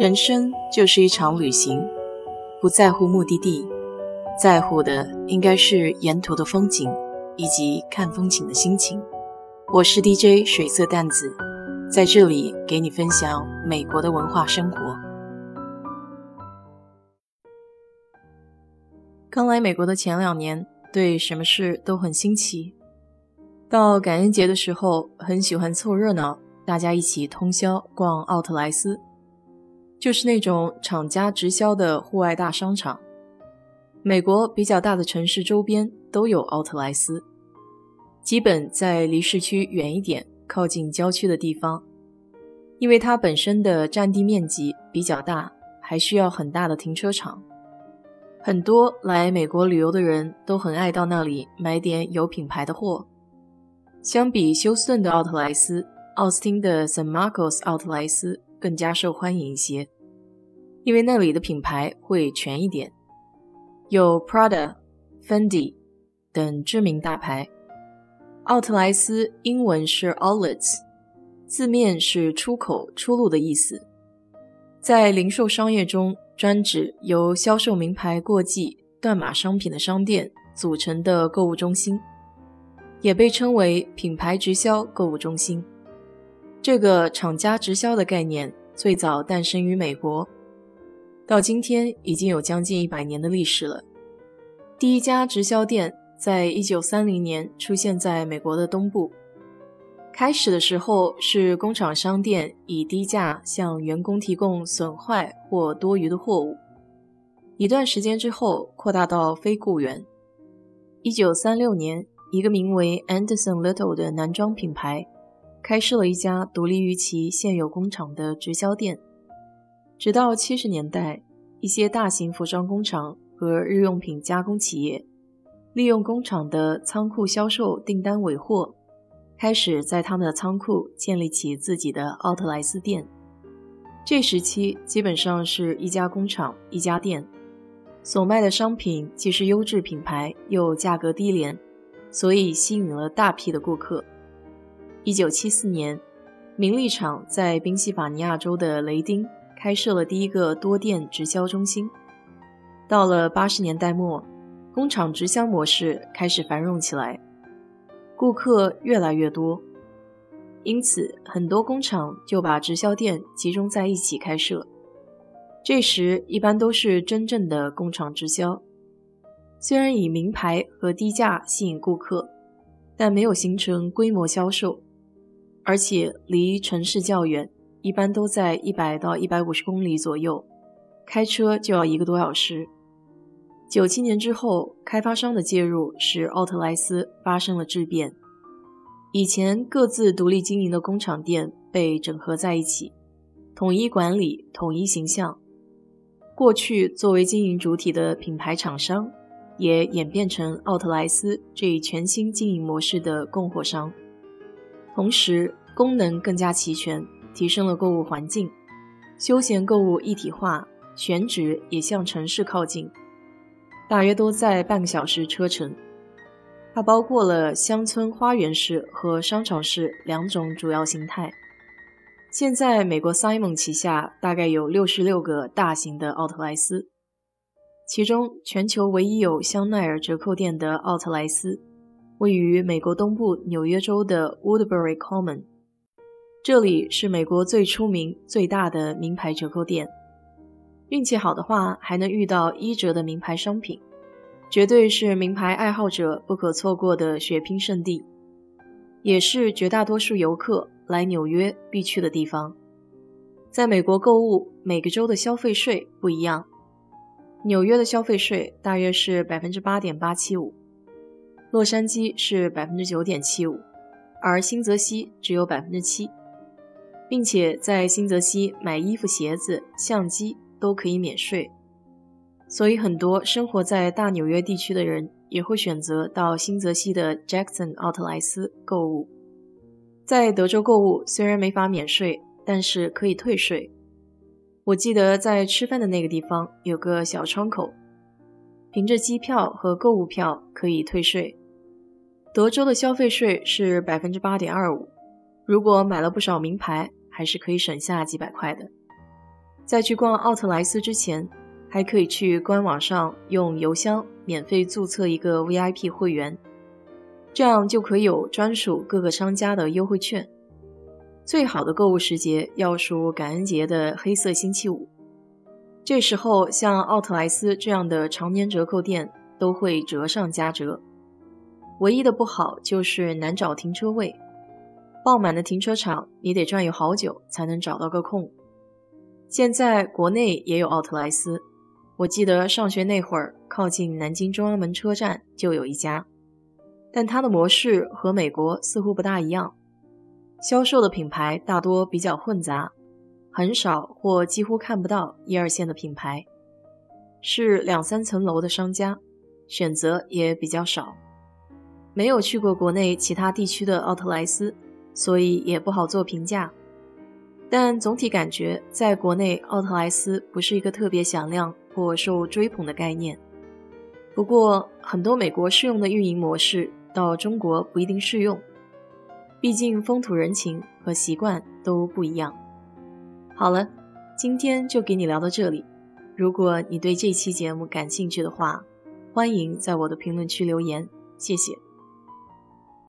人生就是一场旅行，不在乎目的地，在乎的应该是沿途的风景以及看风景的心情。我是 DJ 水色淡子，在这里给你分享美国的文化生活。刚来美国的前两年，对什么事都很新奇。到感恩节的时候，很喜欢凑热闹，大家一起通宵逛奥特莱斯，就是那种厂家直销的户外大商场。美国比较大的城市周边都有奥特莱斯，基本在离市区远一点、靠近郊区的地方，因为它本身的占地面积比较大，还需要很大的停车场。很多来美国旅游的人都很爱到那里买点有品牌的货。相比休斯顿的奥特莱斯，奥斯汀的 San Marcos 奥特莱斯更加受欢迎一些，因为那里的品牌会全一点，有 Prada、Fendi 等知名大牌。奥特莱斯英文是 Outlets，字面是出口、出路的意思，在零售商业中专指由销售名牌过季、断码商品的商店组成的购物中心。也被称为品牌直销购物中心。这个厂家直销的概念最早诞生于美国，到今天已经有将近一百年的历史了。第一家直销店在一九三零年出现在美国的东部。开始的时候是工厂商店以低价向员工提供损坏或多余的货物，一段时间之后扩大到非雇员。一九三六年。一个名为 Anderson Little 的男装品牌开设了一家独立于其现有工厂的直销店。直到七十年代，一些大型服装工厂和日用品加工企业利用工厂的仓库销售订单尾货，开始在他们的仓库建立起自己的奥特莱斯店。这时期基本上是一家工厂一家店，所卖的商品既是优质品牌，又价格低廉。所以吸引了大批的顾客。一九七四年，名利场在宾夕法尼亚州的雷丁开设了第一个多店直销中心。到了八十年代末，工厂直销模式开始繁荣起来，顾客越来越多，因此很多工厂就把直销店集中在一起开设。这时一般都是真正的工厂直销。虽然以名牌和低价吸引顾客，但没有形成规模销售，而且离城市较远，一般都在一百到一百五十公里左右，开车就要一个多小时。九七年之后，开发商的介入使奥特莱斯发生了质变，以前各自独立经营的工厂店被整合在一起，统一管理、统一形象。过去作为经营主体的品牌厂商。也演变成奥特莱斯这一全新经营模式的供货商，同时功能更加齐全，提升了购物环境，休闲购物一体化，选址也向城市靠近，大约都在半个小时车程。它包括了乡村花园式和商场式两种主要形态。现在美国 Simon 旗下大概有六十六个大型的奥特莱斯。其中，全球唯一有香奈儿折扣店的奥特莱斯，位于美国东部纽约州的 Woodbury Common。这里是美国最出名、最大的名牌折扣店。运气好的话，还能遇到一折的名牌商品，绝对是名牌爱好者不可错过的血拼圣地，也是绝大多数游客来纽约必去的地方。在美国购物，每个州的消费税不一样。纽约的消费税大约是百分之八点八七五，洛杉矶是百分之九点七五，而新泽西只有百分之七，并且在新泽西买衣服、鞋子、相机都可以免税，所以很多生活在大纽约地区的人也会选择到新泽西的 Jackson 奥特莱斯购物。在德州购物虽然没法免税，但是可以退税。我记得在吃饭的那个地方有个小窗口，凭着机票和购物票可以退税。德州的消费税是百分之八点二五，如果买了不少名牌，还是可以省下几百块的。在去逛奥特莱斯之前，还可以去官网上用邮箱免费注册一个 VIP 会员，这样就可以有专属各个商家的优惠券。最好的购物时节要数感恩节的黑色星期五，这时候像奥特莱斯这样的常年折扣店都会折上加折。唯一的不好就是难找停车位，爆满的停车场你得转悠好久才能找到个空。现在国内也有奥特莱斯，我记得上学那会儿靠近南京中央门车站就有一家，但它的模式和美国似乎不大一样。销售的品牌大多比较混杂，很少或几乎看不到一二线的品牌，是两三层楼的商家，选择也比较少。没有去过国内其他地区的奥特莱斯，所以也不好做评价。但总体感觉，在国内奥特莱斯不是一个特别响亮或受追捧的概念。不过，很多美国适用的运营模式到中国不一定适用。毕竟风土人情和习惯都不一样。好了，今天就给你聊到这里。如果你对这期节目感兴趣的话，欢迎在我的评论区留言，谢谢。